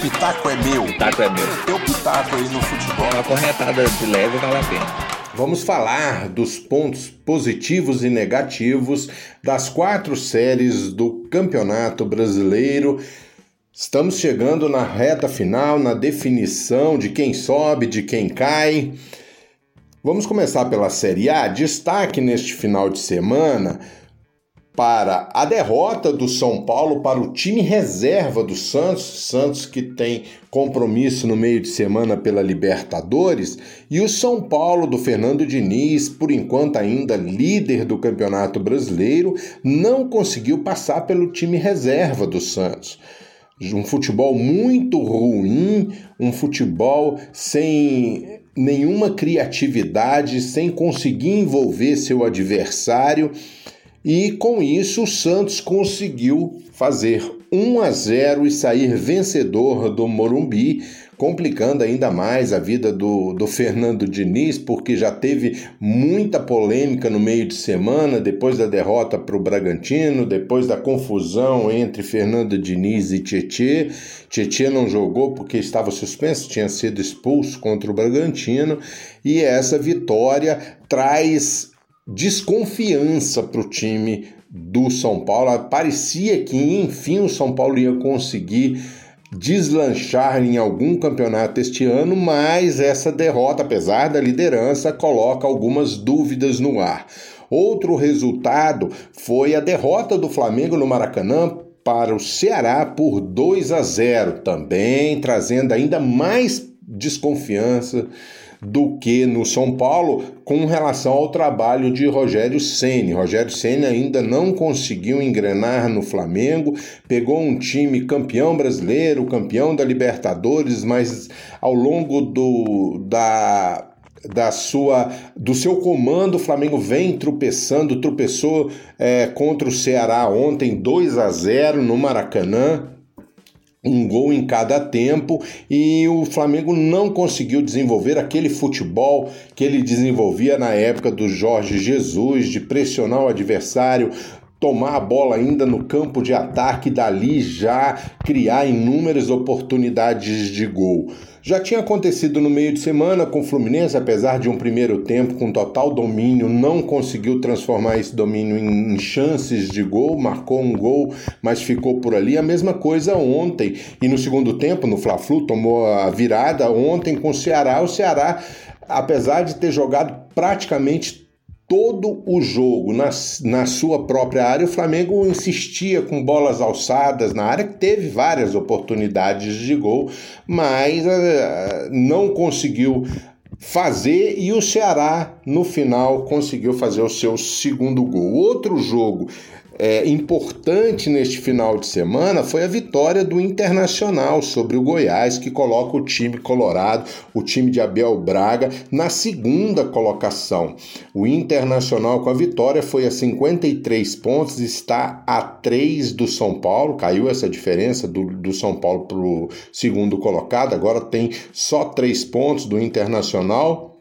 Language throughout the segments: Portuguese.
pitaco é meu. Pitaco é meu. Teu pitaco aí no futebol. Uma corretada de leve vale a pena. Vamos falar dos pontos positivos e negativos das quatro séries do Campeonato Brasileiro. Estamos chegando na reta final, na definição de quem sobe, de quem cai. Vamos começar pela Série A. Destaque neste final de semana para a derrota do São Paulo para o time reserva do Santos, Santos que tem compromisso no meio de semana pela Libertadores, e o São Paulo do Fernando Diniz, por enquanto ainda líder do Campeonato Brasileiro, não conseguiu passar pelo time reserva do Santos. Um futebol muito ruim, um futebol sem nenhuma criatividade, sem conseguir envolver seu adversário e com isso o Santos conseguiu fazer 1 a 0 e sair vencedor do Morumbi, complicando ainda mais a vida do, do Fernando Diniz, porque já teve muita polêmica no meio de semana, depois da derrota para o Bragantino, depois da confusão entre Fernando Diniz e Tietê. Tietê não jogou porque estava suspenso, tinha sido expulso contra o Bragantino, e essa vitória traz desconfiança para o time do São Paulo. Parecia que enfim o São Paulo ia conseguir deslanchar em algum campeonato este ano, mas essa derrota, apesar da liderança, coloca algumas dúvidas no ar. Outro resultado foi a derrota do Flamengo no Maracanã para o Ceará por 2 a 0, também trazendo ainda mais desconfiança do que no São Paulo com relação ao trabalho de Rogério Ceni. Rogério Ceni ainda não conseguiu engrenar no Flamengo, pegou um time campeão brasileiro, campeão da Libertadores, mas ao longo do da da sua do seu comando o Flamengo vem tropeçando tropeçou é, contra o Ceará ontem 2 a 0 no Maracanã um gol em cada tempo e o Flamengo não conseguiu desenvolver aquele futebol que ele desenvolvia na época do Jorge Jesus, de pressionar o adversário, tomar a bola ainda no campo de ataque dali já criar inúmeras oportunidades de gol. Já tinha acontecido no meio de semana com o Fluminense, apesar de um primeiro tempo com total domínio, não conseguiu transformar esse domínio em chances de gol, marcou um gol, mas ficou por ali. A mesma coisa ontem e no segundo tempo, no Fla-Flu, tomou a virada ontem com o Ceará. O Ceará, apesar de ter jogado praticamente todo o jogo na, na sua própria área, o Flamengo insistia com bolas alçadas na área, que teve várias oportunidades de gol, mas uh, não conseguiu fazer e o Ceará no final conseguiu fazer o seu segundo gol. Outro jogo é, importante neste final de semana foi a vitória do Internacional sobre o Goiás, que coloca o time colorado, o time de Abel Braga, na segunda colocação. O Internacional, com a vitória, foi a 53 pontos, está a 3 do São Paulo, caiu essa diferença do, do São Paulo para o segundo colocado, agora tem só 3 pontos do Internacional.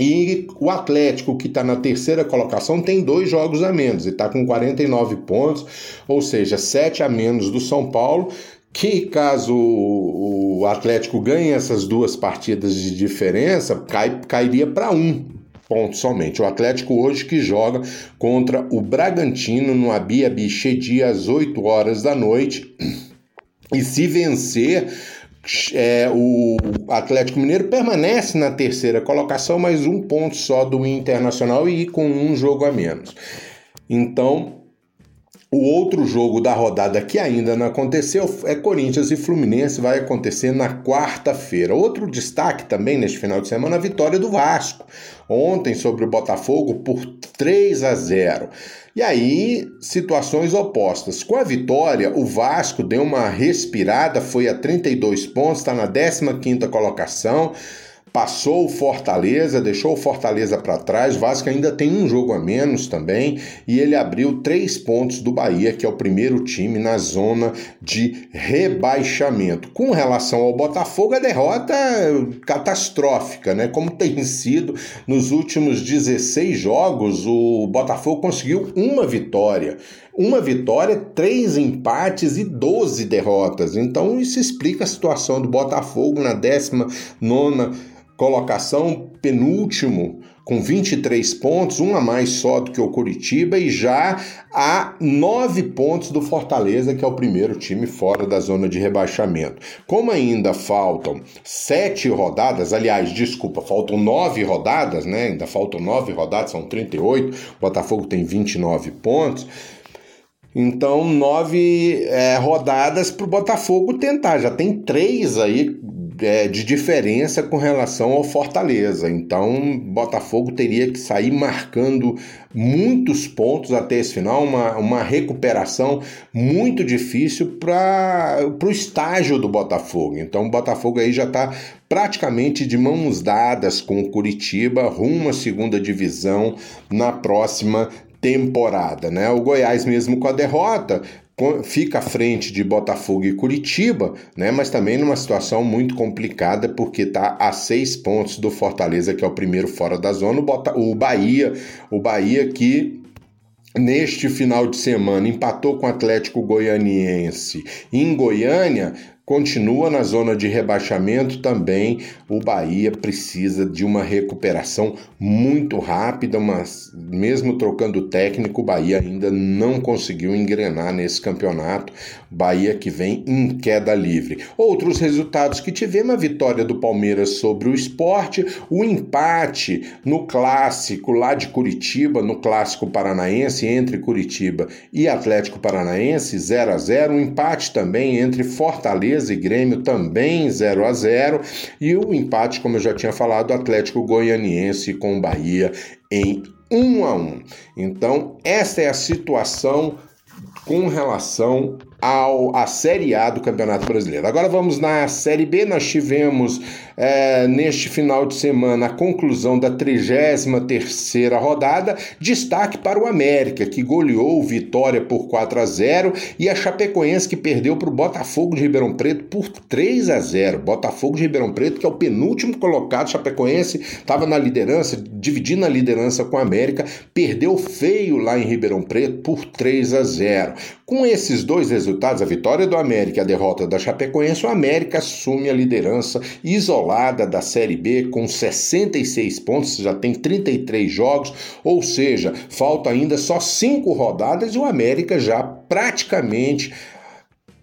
E o Atlético, que está na terceira colocação, tem dois jogos a menos e está com 49 pontos, ou seja, 7 a menos do São Paulo. Que caso o Atlético ganhe essas duas partidas de diferença, cai, cairia para um ponto somente. O Atlético hoje que joga contra o Bragantino no Abia Bichedi às 8 horas da noite. E se vencer, é, o Atlético Mineiro permanece na terceira colocação, mas um ponto só do Internacional e com um jogo a menos. Então, o outro jogo da rodada que ainda não aconteceu é Corinthians e Fluminense, vai acontecer na quarta-feira. Outro destaque também neste final de semana, a vitória do Vasco. Ontem sobre o Botafogo por 3 a 0. E aí, situações opostas. Com a vitória, o Vasco deu uma respirada, foi a 32 pontos, está na 15ª colocação passou o Fortaleza, deixou o Fortaleza para trás. O Vasco ainda tem um jogo a menos também e ele abriu três pontos do Bahia, que é o primeiro time na zona de rebaixamento. Com relação ao Botafogo, a derrota catastrófica, né? Como tem sido nos últimos 16 jogos, o Botafogo conseguiu uma vitória uma vitória, três empates e 12 derrotas. Então isso explica a situação do Botafogo na 19 colocação, penúltimo, com 23 pontos, um a mais só do que o Curitiba, e já a nove pontos do Fortaleza, que é o primeiro time fora da zona de rebaixamento. Como ainda faltam sete rodadas, aliás, desculpa, faltam nove rodadas, né? Ainda faltam nove rodadas, são 38, o Botafogo tem 29 pontos. Então, nove é, rodadas para o Botafogo tentar. Já tem três aí é, de diferença com relação ao Fortaleza. Então, Botafogo teria que sair marcando muitos pontos até esse final, uma, uma recuperação muito difícil para o estágio do Botafogo. Então, o Botafogo aí já está praticamente de mãos dadas com o Curitiba rumo à segunda divisão na próxima temporada, né? O Goiás mesmo com a derrota fica à frente de Botafogo e Curitiba, né? Mas também numa situação muito complicada porque está a seis pontos do Fortaleza, que é o primeiro fora da zona. O Bahia, o Bahia que neste final de semana empatou com o Atlético Goianiense em Goiânia, continua na zona de rebaixamento também. O Bahia precisa de uma recuperação muito rápida, mas mesmo trocando técnico, o Bahia ainda não conseguiu engrenar nesse campeonato. Bahia que vem em queda livre. Outros resultados que tivemos: a vitória do Palmeiras sobre o esporte, o empate no clássico lá de Curitiba, no clássico paranaense entre Curitiba e Atlético Paranaense, 0 a 0 um empate também entre Fortaleza Fortaleza e Grêmio também 0 a 0 e o empate, como eu já tinha falado, Atlético Goianiense com Bahia em 1 a 1. Então, esta é a situação com relação ao, à Série A do Campeonato Brasileiro. Agora vamos na Série B. Nós tivemos é, neste final de semana a conclusão da 33 rodada. Destaque para o América, que goleou Vitória por 4 a 0 e a Chapecoense, que perdeu para o Botafogo de Ribeirão Preto por 3 a 0. Botafogo de Ribeirão Preto, que é o penúltimo colocado, Chapecoense estava na liderança, dividindo a liderança com a América, perdeu feio lá em Ribeirão Preto por 3 a 0. Com esses dois resultados, a vitória do América e a derrota da Chapecoense, o América assume a liderança isolada da Série B com 66 pontos, já tem 33 jogos, ou seja, falta ainda só cinco rodadas e o América já praticamente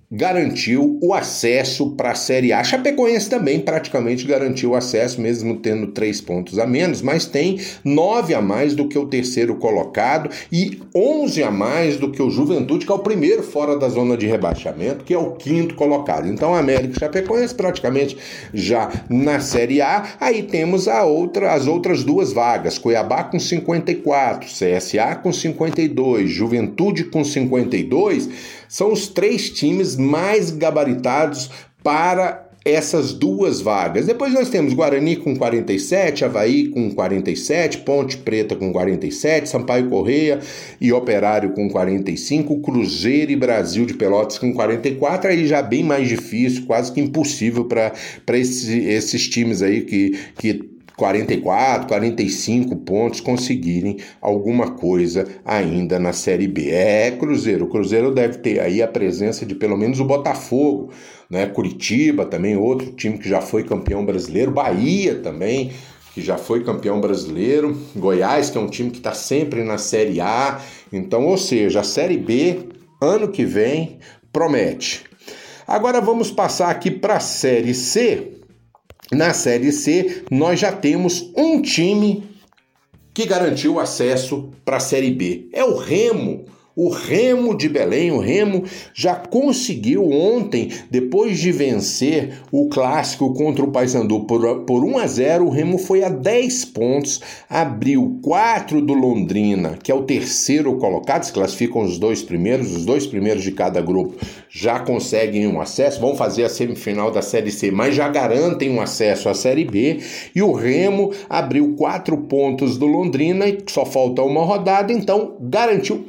garantiu o acesso para a Série A. Chapecoense também praticamente garantiu o acesso, mesmo tendo três pontos a menos, mas tem nove a mais do que o terceiro colocado e onze a mais do que o Juventude, que é o primeiro fora da zona de rebaixamento, que é o quinto colocado. Então, América e Chapecoense praticamente já na Série A. Aí temos a outra, as outras duas vagas: Cuiabá com 54, CSA com 52, Juventude com 52 são os três times mais gabaritados para essas duas vagas. Depois nós temos Guarani com 47, Havaí com 47, Ponte Preta com 47, Sampaio Correia e Operário com 45, Cruzeiro e Brasil de Pelotas com 44, aí já bem mais difícil, quase que impossível para esse, esses times aí que, que 44, 45 pontos conseguirem alguma coisa ainda na Série B. É Cruzeiro. O Cruzeiro deve ter aí a presença de pelo menos o Botafogo, né? Curitiba também, outro time que já foi campeão brasileiro, Bahia também, que já foi campeão brasileiro, Goiás, que é um time que está sempre na Série A. Então, ou seja, a Série B, ano que vem, promete. Agora vamos passar aqui para a Série C na Série C, nós já temos um time que garantiu acesso para a Série B. É o Remo. O Remo de Belém, o Remo já conseguiu ontem, depois de vencer o clássico contra o Paysandu por, por 1 a 0, o Remo foi a 10 pontos, abriu 4 do Londrina, que é o terceiro colocado, se classificam os dois primeiros, os dois primeiros de cada grupo já conseguem um acesso, vão fazer a semifinal da Série C, mas já garantem um acesso à Série B. E o Remo abriu quatro pontos do Londrina e só falta uma rodada, então garantiu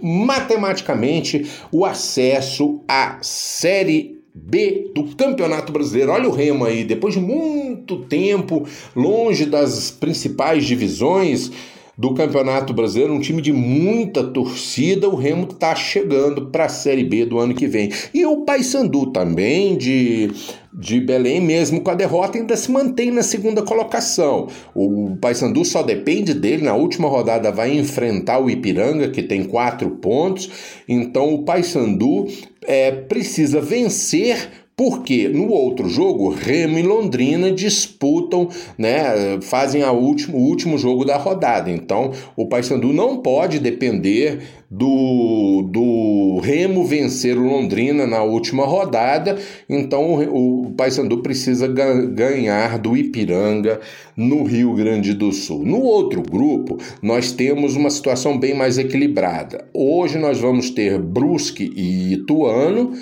matematicamente o acesso à Série B do Campeonato Brasileiro. Olha o Remo aí, depois de muito tempo longe das principais divisões do Campeonato Brasileiro, um time de muita torcida, o Remo está chegando para a Série B do ano que vem. E o Paysandu também, de, de Belém, mesmo com a derrota, ainda se mantém na segunda colocação. O Paysandu só depende dele, na última rodada vai enfrentar o Ipiranga, que tem quatro pontos, então o Paysandu é, precisa vencer porque no outro jogo, Remo e Londrina disputam, né, fazem a último, o último jogo da rodada. Então, o Paysandu não pode depender do, do Remo vencer o Londrina na última rodada. Então, o, o Paysandu precisa ganhar do Ipiranga no Rio Grande do Sul. No outro grupo, nós temos uma situação bem mais equilibrada. Hoje nós vamos ter Brusque e Ituano.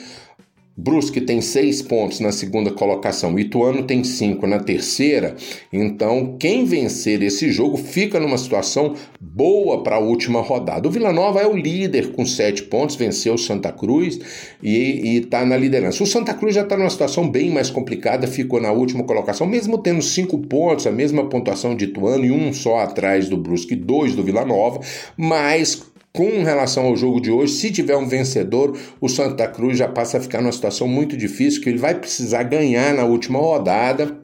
Brusque tem seis pontos na segunda colocação, Ituano tem cinco na terceira. Então, quem vencer esse jogo fica numa situação boa para a última rodada. O Vila Nova é o líder com sete pontos, venceu o Santa Cruz e está na liderança. O Santa Cruz já está numa situação bem mais complicada, ficou na última colocação, mesmo tendo cinco pontos, a mesma pontuação de Ituano e um só atrás do Brusque, dois do Vila Nova, mas com relação ao jogo de hoje, se tiver um vencedor, o Santa Cruz já passa a ficar numa situação muito difícil, que ele vai precisar ganhar na última rodada.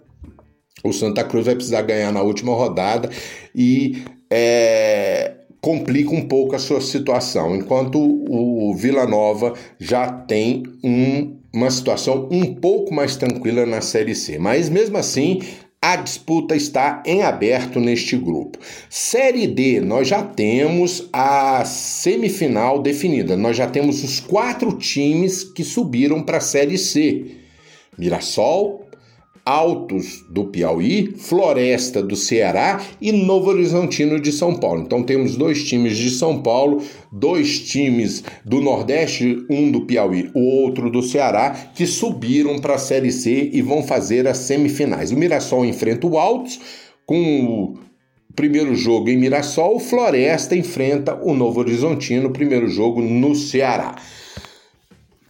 O Santa Cruz vai precisar ganhar na última rodada e é, complica um pouco a sua situação, enquanto o Vila Nova já tem um, uma situação um pouco mais tranquila na Série C. Mas mesmo assim, a disputa está em aberto neste grupo. Série D, nós já temos a semifinal definida. Nós já temos os quatro times que subiram para a Série C: Mirassol, Altos do Piauí, Floresta do Ceará e Novo Horizontino de São Paulo. Então temos dois times de São Paulo, dois times do Nordeste, um do Piauí, o outro do Ceará, que subiram para a Série C e vão fazer as semifinais. O Mirassol enfrenta o Altos com o primeiro jogo em Mirassol, Floresta enfrenta o Novo Horizontino, primeiro jogo no Ceará.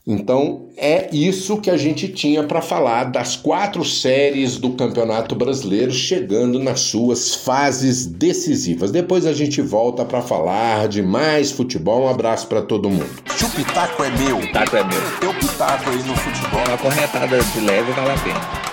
Então é isso que a gente tinha para falar das quatro séries do Campeonato Brasileiro chegando nas suas fases decisivas. Depois a gente volta para falar de mais futebol. Um abraço para todo mundo. Se o pitaco é meu, o pitaco é meu. Teu pitaco aí no futebol. Uma corretada de leve vale a pena.